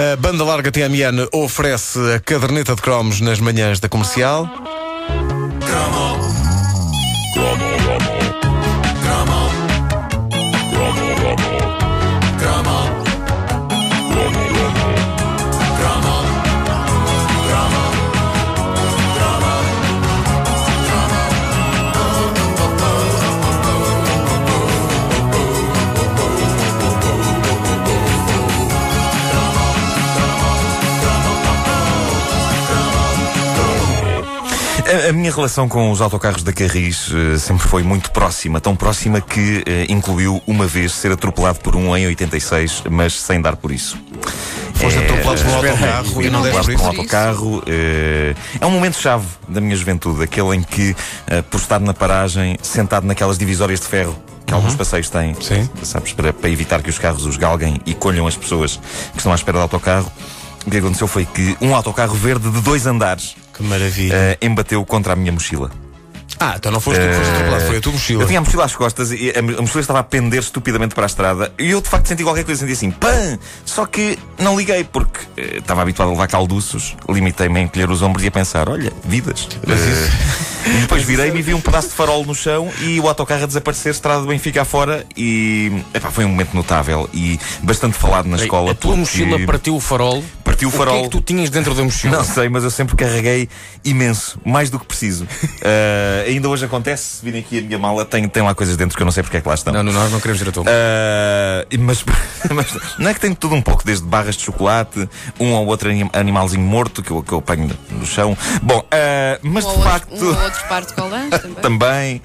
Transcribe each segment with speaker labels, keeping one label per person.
Speaker 1: A banda larga TMN oferece a caderneta de cromos nas manhãs da comercial.
Speaker 2: A minha relação com os autocarros da Carris eh, sempre foi muito próxima, tão próxima que eh, incluiu uma vez ser atropelado por um em 86, mas sem dar por isso.
Speaker 1: Foste
Speaker 2: É,
Speaker 1: atropelado por um autocarro e não deste por
Speaker 2: por um autocarro. eh, é um momento-chave da minha juventude, aquele em que, por estar na paragem, sentado naquelas divisórias de ferro que alguns passeios têm,
Speaker 1: Sim.
Speaker 2: sabes, para, para evitar que os carros os galguem e colham as pessoas que estão à espera do autocarro. O que aconteceu foi que um autocarro verde de dois andares
Speaker 1: Que maravilha.
Speaker 2: eh, embateu contra a minha mochila.
Speaker 1: Ah, então não foste tu que foste atropelado, foi a tua mochila.
Speaker 2: Eu tinha a mochila às costas e a, mochila estava a pender estupidamente para a estrada e eu de facto senti qualquer coisa, senti assim, pã! Só que não liguei porque eh, estava habituado a levar calduços, limitei-me a encolher os ombros e a pensar, olha, vidas. Eh, e depois virei-me e vi um pedaço de farol no chão e o autocarro a desaparecer, estrada do Benfica afora e epá, foi um momento notável e bastante falado na escola.
Speaker 3: a tua
Speaker 2: porque
Speaker 3: mochila partiu o farol.
Speaker 2: Partiu o
Speaker 3: O que
Speaker 2: farol.
Speaker 3: é que tu tinhas dentro da mochila?
Speaker 2: Não sei, mas eu sempre carreguei imenso, mais do que preciso. Eh, ainda hoje acontece, se virem aqui a minha mala, tem, tem lá coisas dentro que eu não sei porque é que lá estão.
Speaker 3: Não, não, nós não queremos ir a tua.
Speaker 2: Ah, mas, mas não é que tem tudo um pouco, desde barras de chocolate, um ou outro anim- animalzinho morto que eu, que eu apanho no chão. Bom, ah, mas
Speaker 4: Um
Speaker 2: de
Speaker 4: ou outro-
Speaker 2: facto.
Speaker 4: Um ou outro par de colãs também.
Speaker 2: Também.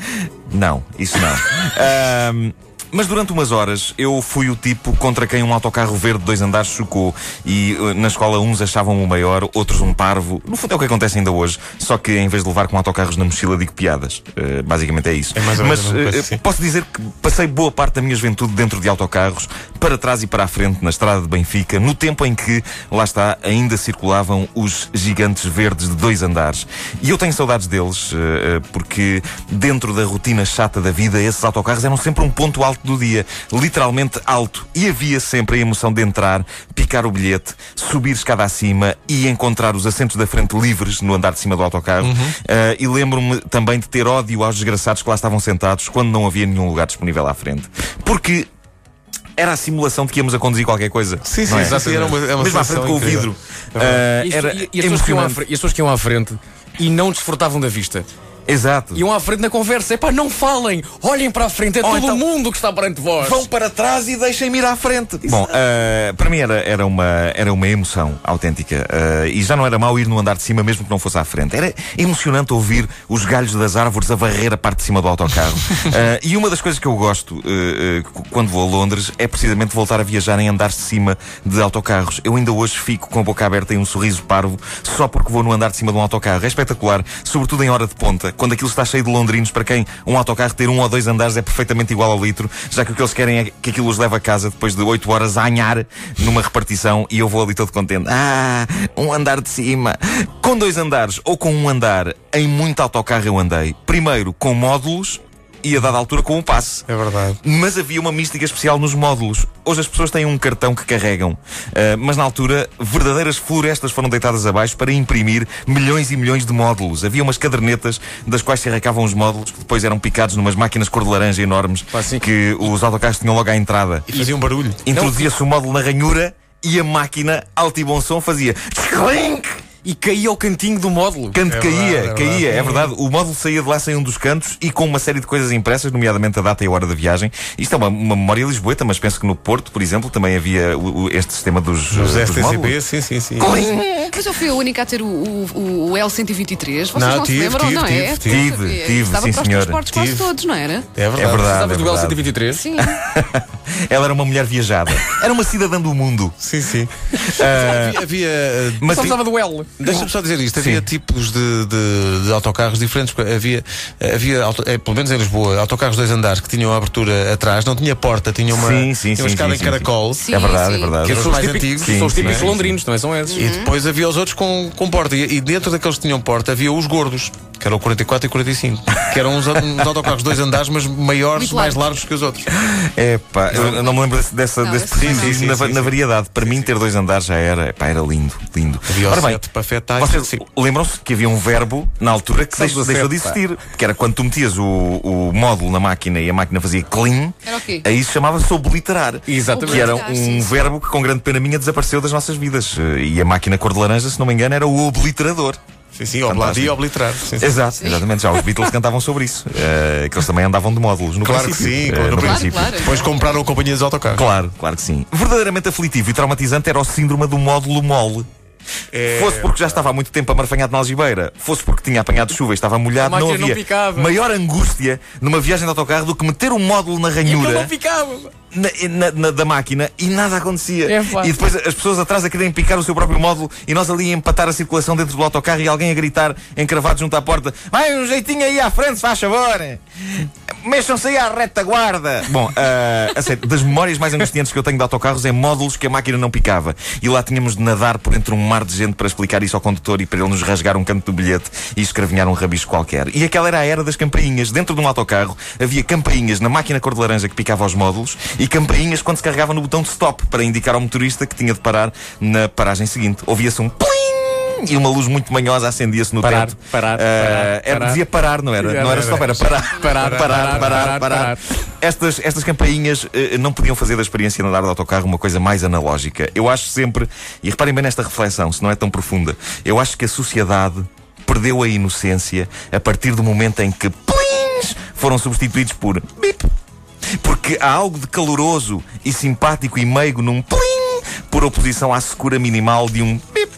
Speaker 2: Não, isso não. Mas durante umas horas eu fui o tipo contra quem um autocarro verde de dois andares chocou. E eh, na escola uns achavam o maior, outros um parvo. No fundo é o que acontece ainda hoje. Só que em vez de levar com autocarros na mochila, digo piadas. Eh, basicamente é isso.
Speaker 1: É
Speaker 2: mas
Speaker 1: menos a mesma coisa,
Speaker 2: eh,
Speaker 1: sim.
Speaker 2: posso dizer que passei boa parte da minha juventude dentro de autocarros, para trás e para a frente, na estrada de Benfica, no tempo em que, lá está, ainda circulavam os gigantes verdes de dois andares. E eu tenho saudades deles, eh, porque dentro da rotina chata da vida, esses autocarros eram sempre um ponto alto do dia, literalmente alto. E havia sempre a emoção de entrar, picar o bilhete, subir escada acima e encontrar os assentos da frente livres no andar de cima do autocarro. Eh, e lembro-me também de ter ódio aos desgraçados que lá estavam sentados quando não havia nenhum lugar disponível à frente. Porque era a simulação de que íamos a conduzir qualquer coisa.
Speaker 1: Sim, sim,
Speaker 2: é?
Speaker 1: exatamente. Era uma, é uma
Speaker 2: Mesmo à frente com o vidro.
Speaker 1: É.
Speaker 2: Ah,
Speaker 3: E
Speaker 2: era
Speaker 3: e, e as pessoas que iam à
Speaker 2: emocionante.
Speaker 3: frente, e as pessoas que iam à frente e não desfrutavam da vista.
Speaker 2: Exato.
Speaker 3: Iam à frente na conversa. Epá, não falem! Olhem para a frente, é
Speaker 2: Ou
Speaker 3: todo
Speaker 2: então-
Speaker 3: o mundo que está perante vós.
Speaker 2: Vão para trás e deixem-me ir à frente. Bom, ah, para mim era, era, uma, era uma emoção autêntica. Ah, e já não era mau ir no andar de cima, mesmo que não fosse à frente. Era emocionante ouvir os galhos das árvores a varrer a parte de cima do autocarro. Ah, e uma das coisas que eu gosto quando vou a Londres é precisamente voltar a viajar em andares de cima de autocarros. Eu ainda hoje fico com a boca aberta e um sorriso parvo só porque vou no andar de cima de um autocarro. É espetacular, sobretudo em hora de ponta, quando aquilo está cheio de londrinos para quem um autocarro ter um ou dois andares é perfeitamente igual ao litro, já que o que eles querem é que aquilo os leve a casa depois de 8 horas a anhar numa repartição e eu vou ali todo contente. Ah, um andar de cima. Com dois andares ou com um andar, em muito autocarro eu andei. Primeiro com módulos e a dada altura com um passe.
Speaker 1: É verdade.
Speaker 2: Mas havia uma mística especial nos módulos. Hoje as pessoas têm um cartão que carregam. Ah, mas na altura, verdadeiras florestas foram deitadas abaixo para imprimir milhões e milhões de módulos. Havia umas cadernetas das quais se arrancavam os módulos que depois eram picados numas máquinas cor de laranja enormes
Speaker 3: Pá,
Speaker 2: que os autocarros tinham logo à entrada.
Speaker 1: E fazia um barulho.
Speaker 2: Introduzia-se o módulo na ranhura e a máquina, alto e bom som, fazia clink!
Speaker 3: E caía ao cantinho do módulo.
Speaker 2: Canto
Speaker 1: É
Speaker 2: caía,
Speaker 1: verdade, é
Speaker 2: caía,
Speaker 1: verdade.
Speaker 2: é verdade. O módulo saía de lá sem um dos cantos e com uma série de coisas impressas, nomeadamente a data e a hora da viagem. Isto é uma, uma memória lisboeta, mas penso que no Porto, por exemplo, também havia o- o- este sistema dos, eh, dos
Speaker 1: FTCB,
Speaker 2: módulos.
Speaker 1: sim, sim, sim.
Speaker 4: Mas eu fui a única a ter o, o, o L123. Vocês não,
Speaker 1: Não,
Speaker 4: se
Speaker 1: tive,
Speaker 4: lembram,
Speaker 1: tive,
Speaker 4: não é?
Speaker 1: tive,
Speaker 2: tive.
Speaker 4: Estava
Speaker 2: Tive,
Speaker 4: Estava
Speaker 2: sim,
Speaker 4: para os
Speaker 2: senhora.
Speaker 4: transportes quase
Speaker 1: Tive.
Speaker 4: todos, não era?
Speaker 1: É verdade.
Speaker 2: É verdade.
Speaker 3: Precisavas do
Speaker 2: é verdade.
Speaker 3: L123?
Speaker 4: Sim.
Speaker 2: Ela era uma mulher viajada. Era uma cidadã do mundo.
Speaker 1: Sim, sim.
Speaker 2: Ah,
Speaker 1: Havia. havia,
Speaker 2: mas
Speaker 3: Só precisava do L.
Speaker 1: Deixa-me só dizer isto, havia
Speaker 2: Sim.
Speaker 1: tipos de, de, de autocarros diferentes. Havia, havia auto- eh, pelo menos em Lisboa, autocarros dois andares que tinham a abertura atrás, não tinha porta, tinha uma,
Speaker 2: Sim, sim,
Speaker 1: tinha uma
Speaker 2: sim,
Speaker 1: escada
Speaker 2: sim,
Speaker 1: em caracol.
Speaker 4: sim.
Speaker 2: é verdade, é
Speaker 4: sim.
Speaker 2: verdade.
Speaker 1: Que
Speaker 3: São
Speaker 1: os
Speaker 3: típicos,
Speaker 1: antigos,
Speaker 3: são os típicos
Speaker 2: sim, sim.
Speaker 3: londrinos, não é? São esses.
Speaker 1: E depois havia os outros com, com porta. E, e dentro daqueles que tinham porta havia os gordos, que eram o 44 e 45. Que eram uns, uns autocarros dois andares, mas maiores,
Speaker 4: Muito
Speaker 1: mais
Speaker 4: largos.
Speaker 1: largos que os outros.
Speaker 2: Epá, eu não me lembro desse, dessa,
Speaker 4: Não,
Speaker 2: desse
Speaker 1: Sim, sim,
Speaker 2: na,
Speaker 1: sim,
Speaker 2: na
Speaker 1: sim.
Speaker 2: variedade. Para mim, ter dois andares já era, epá, era lindo, lindo.
Speaker 1: Havia
Speaker 2: Ora bem,
Speaker 1: para fetais,
Speaker 2: vocês
Speaker 1: sim.
Speaker 2: lembram-se que havia um verbo na altura que deixou,
Speaker 3: 17,
Speaker 2: deixou de
Speaker 3: pá.
Speaker 2: existir. Que era quando tu metias o, o módulo na máquina e a máquina fazia clean,
Speaker 4: Era o quê?
Speaker 2: aí se chamava-se obliterar.
Speaker 3: Exatamente.
Speaker 2: Que era um
Speaker 4: sim, sim.
Speaker 2: verbo que, com grande pena minha, desapareceu das nossas vidas. E a máquina cor de laranja, se não me engano, era o obliterador.
Speaker 1: Sim, sim, obladir e obliterar. Sim, sim.
Speaker 2: Exato, exatamente. Já os Beatles cantavam sobre isso. eh, que eles também andavam de módulos. No
Speaker 1: Claro que
Speaker 2: princípio.
Speaker 1: sim,
Speaker 2: Eh,
Speaker 1: claro,
Speaker 2: no
Speaker 1: claro,
Speaker 2: princípio.
Speaker 4: claro.
Speaker 1: Depois compraram a companhia dos autocarros.
Speaker 2: Claro, claro que sim. Verdadeiramente aflitivo e traumatizante era o síndrome do módulo mole.
Speaker 1: É-
Speaker 2: Fosse porque já estava há muito tempo amarfanhado na algibeira, fosse porque tinha apanhado chuva e estava molhado, não
Speaker 3: não
Speaker 2: havia
Speaker 3: picava.
Speaker 2: maior angústia numa viagem de autocarro do que meter um módulo na ranhura
Speaker 3: não ficava.
Speaker 2: Na, na- da máquina e nada acontecia.
Speaker 3: É
Speaker 2: e depois as pessoas atrás a quererem picar o seu próprio módulo e nós ali a empatar a circulação dentro do autocarro e alguém a gritar encravado junto à porta: Vai um jeitinho aí à frente, faz favor! Mexam-se aí à retaguarda! Bom, ah, a sério, das memórias mais angustiantes que eu tenho de autocarros é módulos que a máquina não picava. E lá tínhamos de nadar por entre um mar de gente para explicar isso ao condutor e para ele nos rasgar um canto do bilhete e escravinhar um rabisco qualquer. E aquela era a era das campainhas. Dentro de um autocarro havia campainhas na máquina cor de laranja que picava os módulos e campainhas quando se carregava no botão de stop para indicar ao motorista que tinha de parar na paragem seguinte. Ouvia-se um plim e uma luz muito manhosa acendia-se no
Speaker 3: Parar,
Speaker 2: teto.
Speaker 3: parar,
Speaker 2: Ah,
Speaker 3: parar,
Speaker 2: era,
Speaker 3: parar.
Speaker 2: Dizia parar, não era? Não era stop, era parar.
Speaker 3: Parar,
Speaker 2: parar,
Speaker 3: parar,
Speaker 2: parar,
Speaker 3: parar,
Speaker 2: parar. Estas, estas campainhas eh, não podiam fazer da experiência de andar de autocarro uma coisa mais analógica. Eu acho sempre, e reparem bem nesta reflexão, se não é tão profunda, eu acho que a sociedade perdeu a inocência a partir do momento em que plins foram substituídos por bip. Porque há algo de caloroso e simpático e meigo num plim por oposição à secura minimal de um bip.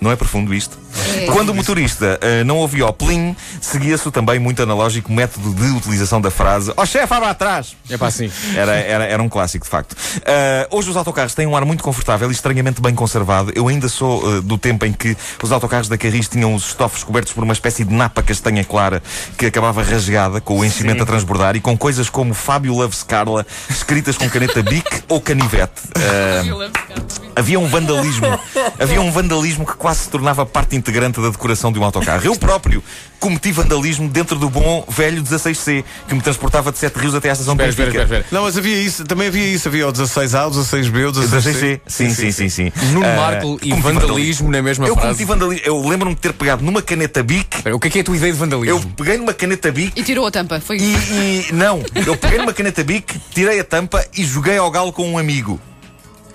Speaker 2: Não é profundo isto?
Speaker 4: É.
Speaker 2: Quando o motorista eh, não ouvia o plim, seguia-se também muito analógico método de utilização da frase Ó chefe, abra atrás!
Speaker 3: É para assim.
Speaker 2: Era, era, era um clássico, de facto. Ah, hoje os autocarros têm um ar muito confortável e estranhamente bem conservado. Eu ainda sou ah, do tempo em que os autocarros da Carris tinham os estofos cobertos por uma espécie de napa castanha clara que acabava rasgada com o enchimento a transbordar e com coisas como Fábio Loves Carla escritas com caneta Bic ou canivete. Ah, havia um vandalismo. Havia um vandalismo que quase se tornava parte integrante da decoração de um autocarro. Eu próprio cometi vandalismo dentro do bom velho 16C, que me transportava de Sete Rios até à estação de
Speaker 3: Espera, espera, espera. espera.
Speaker 1: Não, mas havia isso, também havia isso, havia o 16A, o 16B, o 16C.
Speaker 2: 16C. Sim, sim, sim, sim.
Speaker 3: Nuno
Speaker 2: Ah,
Speaker 3: Marco e vandalismo na mesma
Speaker 2: Eu
Speaker 3: frase.
Speaker 2: cometi vandalismo. Eu lembro-me de ter pegado numa caneta Bic.
Speaker 3: O que é que é a tua ideia de
Speaker 2: Eu
Speaker 3: vandalismo?
Speaker 2: peguei numa caneta Bic
Speaker 4: E tirou a tampa. Foi
Speaker 2: e, e- Não, eu peguei numa caneta Bic, tirei a tampa e joguei ao galo com um amigo.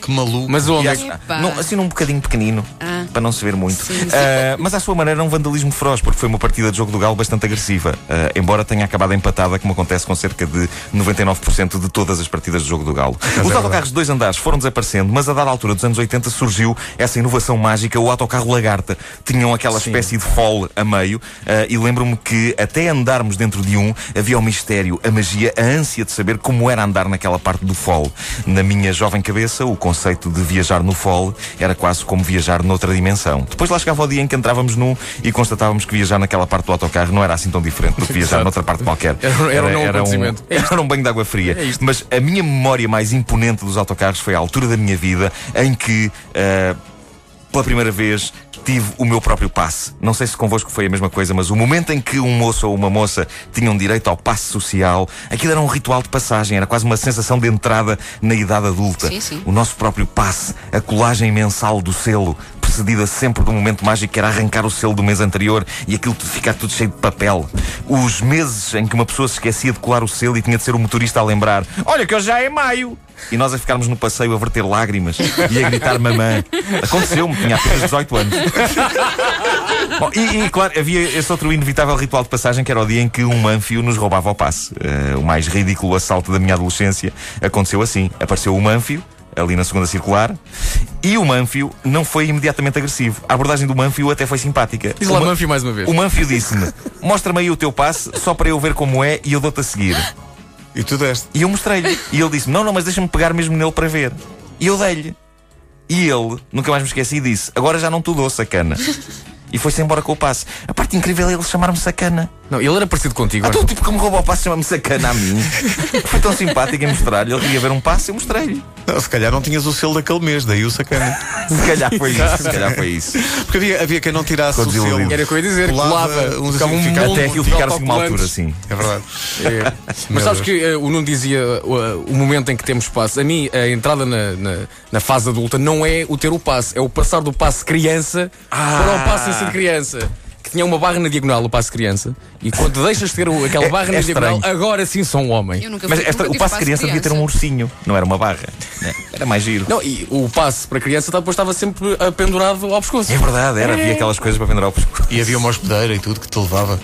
Speaker 1: Que maluco.
Speaker 3: Mas onde? É
Speaker 2: não, assim num bocadinho pequenino,
Speaker 4: Ah.
Speaker 2: para não se ver muito.
Speaker 4: Sim, sim.
Speaker 2: Ah, mas à sua maneira era um vandalismo feroz, porque foi uma partida de jogo do Galo bastante agressiva. Ah, embora tenha acabado empatada, como acontece com cerca de 99% de todas as partidas de jogo do Galo. Os autocarros de dois andares foram desaparecendo, mas a dada altura dos anos 80 surgiu essa inovação mágica, o autocarro lagarta. Tinham aquela espécie de fole a meio, ah, e lembro-me que até andarmos dentro de um, havia o mistério, a magia, a ânsia de saber como era andar naquela parte do fole. Na minha jovem cabeça, o conceito de viajar no fole era quase como viajar noutra dimensão. Depois lá chegava o dia em que entrávamos num e constatávamos que viajar naquela parte do autocarro não era assim tão diferente do que viajar
Speaker 3: Exato.
Speaker 2: noutra parte qualquer.
Speaker 3: Era- era um novo acontecimento. É
Speaker 2: era um banho de água fria. Mas a minha memória mais imponente dos autocarros foi a altura da minha vida em que. ah, pela primeira vez tive o meu próprio passe. Não sei se convosco foi a mesma coisa, mas o momento em que um moço ou uma moça tinham direito ao passe social, aquilo era um ritual de passagem, era quase uma sensação de entrada na idade adulta.
Speaker 4: Sim, sim.
Speaker 2: O nosso próprio passe, a colagem mensal do selo, precedida sempre de um momento mágico que era arrancar o selo do mês anterior e aquilo ficar tudo cheio de papel. Os meses em que uma pessoa se esquecia de colar o selo e tinha de ser o motorista a lembrar: Olha, que hoje já é maio! E nós a ficarmos no passeio a verter lágrimas e a gritar mamã. Aconteceu-me, tinha apenas 18 anos. Bom, e, e, claro, havia esse outro inevitável ritual de passagem que era o dia em que um manfio nos roubava o passe. Eh, o mais ridículo assalto da minha adolescência aconteceu assim. Apareceu o manfio, ali na segunda circular, e o manfio não foi imediatamente agressivo. A abordagem do manfio até foi simpática.
Speaker 3: Diz lá
Speaker 2: O ma-
Speaker 3: Manfio mais uma vez.
Speaker 2: O manfio disse-me: Mostra-me aí o teu passe, só para eu ver como é e eu dou-te a seguir.
Speaker 1: E tu deste.
Speaker 2: E eu mostrei-lhe. E ele disse: Não, não, mas deixa-me pegar mesmo nele para ver. E eu dei-lhe. E ele, nunca mais me esqueci, disse: Agora já não te dou, sacana. E foi-se embora com o passe. A parte incrível é ele chamar-me sacana.
Speaker 3: Não, ele era parecido contigo.
Speaker 2: Ah, então, tipo, como roubou o passe, chama-me sacana a mim. Foi tão simpático em mostrar-lhe. Ele queria ver um passe e eu mostrei-lhe.
Speaker 1: Se calhar não tinhas o selo daquele mês, daí o sacana.
Speaker 2: Se calhar foi isso. Se calhar foi isso.
Speaker 1: Porque havia, havia quem não tirasse
Speaker 2: Ficou
Speaker 1: o selo.
Speaker 3: Era o que eu ia dizer, colava,
Speaker 1: uns
Speaker 3: ficava
Speaker 1: assim,
Speaker 3: um
Speaker 1: ficava-
Speaker 2: Até aquilo ficar assim uma altura assim.
Speaker 1: É verdade.
Speaker 3: É. Mas sabes que eh, o Nuno dizia eh, o, momento em que temos passe. A mim, a entrada na, na, na fase adulta não é o ter o passe, é o passar do passe criança para o passe em ser criança. Tinha uma barra na diagonal, o passe criança, e quando deixas de ter o- aquela
Speaker 2: É-
Speaker 3: barra
Speaker 2: é
Speaker 3: na diagonal,
Speaker 2: estranho.
Speaker 3: agora sim sou um homem.
Speaker 4: Eu nunca
Speaker 2: Mas esta,
Speaker 4: nunca
Speaker 2: o
Speaker 4: tive
Speaker 2: passe criança devia ter um ursinho, não era uma barra. né? Era mais giro.
Speaker 3: Não, e o passe para criança tá, depois estava sempre eh, pendurado ao pescoço.
Speaker 2: É verdade, era. Havia aquelas coisas para pendurar o pescoço.
Speaker 1: E havia uma hospedeira e tudo que te levava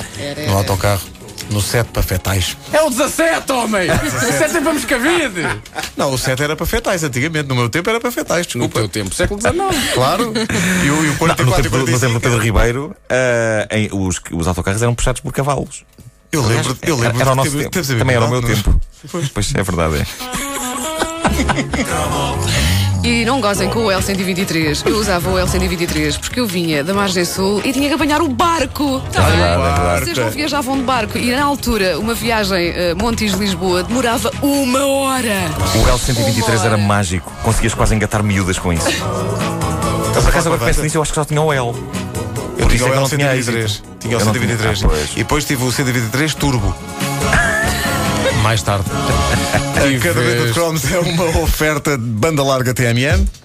Speaker 1: no autocarro, no set para fetais.
Speaker 3: É o 17, homem! O 17 é para Moscavide!
Speaker 1: Não, o set era para fetais antigamente, no meu tempo era para fetais,
Speaker 3: No
Speaker 1: desculpa.
Speaker 3: teu tempo, século XIX.
Speaker 1: Claro. E o, e o
Speaker 2: Não,
Speaker 1: 44
Speaker 2: no,
Speaker 1: e
Speaker 2: tempo, do- no
Speaker 1: 45.
Speaker 2: tempo do Pedro Ribeiro, ah, em- os, os autocarros eram puxados por cavalos.
Speaker 1: Eu lembro, eu lembro
Speaker 2: era o
Speaker 1: de
Speaker 2: nosso tempo.
Speaker 1: ver
Speaker 2: Também era o meu tempo. Pois é verdade. É.
Speaker 4: E não gozem com o L123. Eu usava o L123 porque eu vinha da margem sul e tinha que apanhar o barco. Tá bem? Vocês não viajavam de barco. E na altura, uma viagem uh, Montes-Lisboa demorava uma hora.
Speaker 2: O L123 era mágico. Conseguias quase engatar miúdas com isso. Mas por acaso agora penso nisso, eu acho que só tinha o L.
Speaker 1: Eu
Speaker 2: Por
Speaker 1: tinha
Speaker 2: isso é
Speaker 1: o
Speaker 2: que eu não tinha
Speaker 1: L123.
Speaker 2: êxito.
Speaker 1: Tinha o
Speaker 2: Eu não
Speaker 1: 123.
Speaker 2: tinha. Ah, pois.
Speaker 1: e depois tive o 123 Turbo. Mais tarde. A caderneta de cromos é uma oferta de banda larga TMN.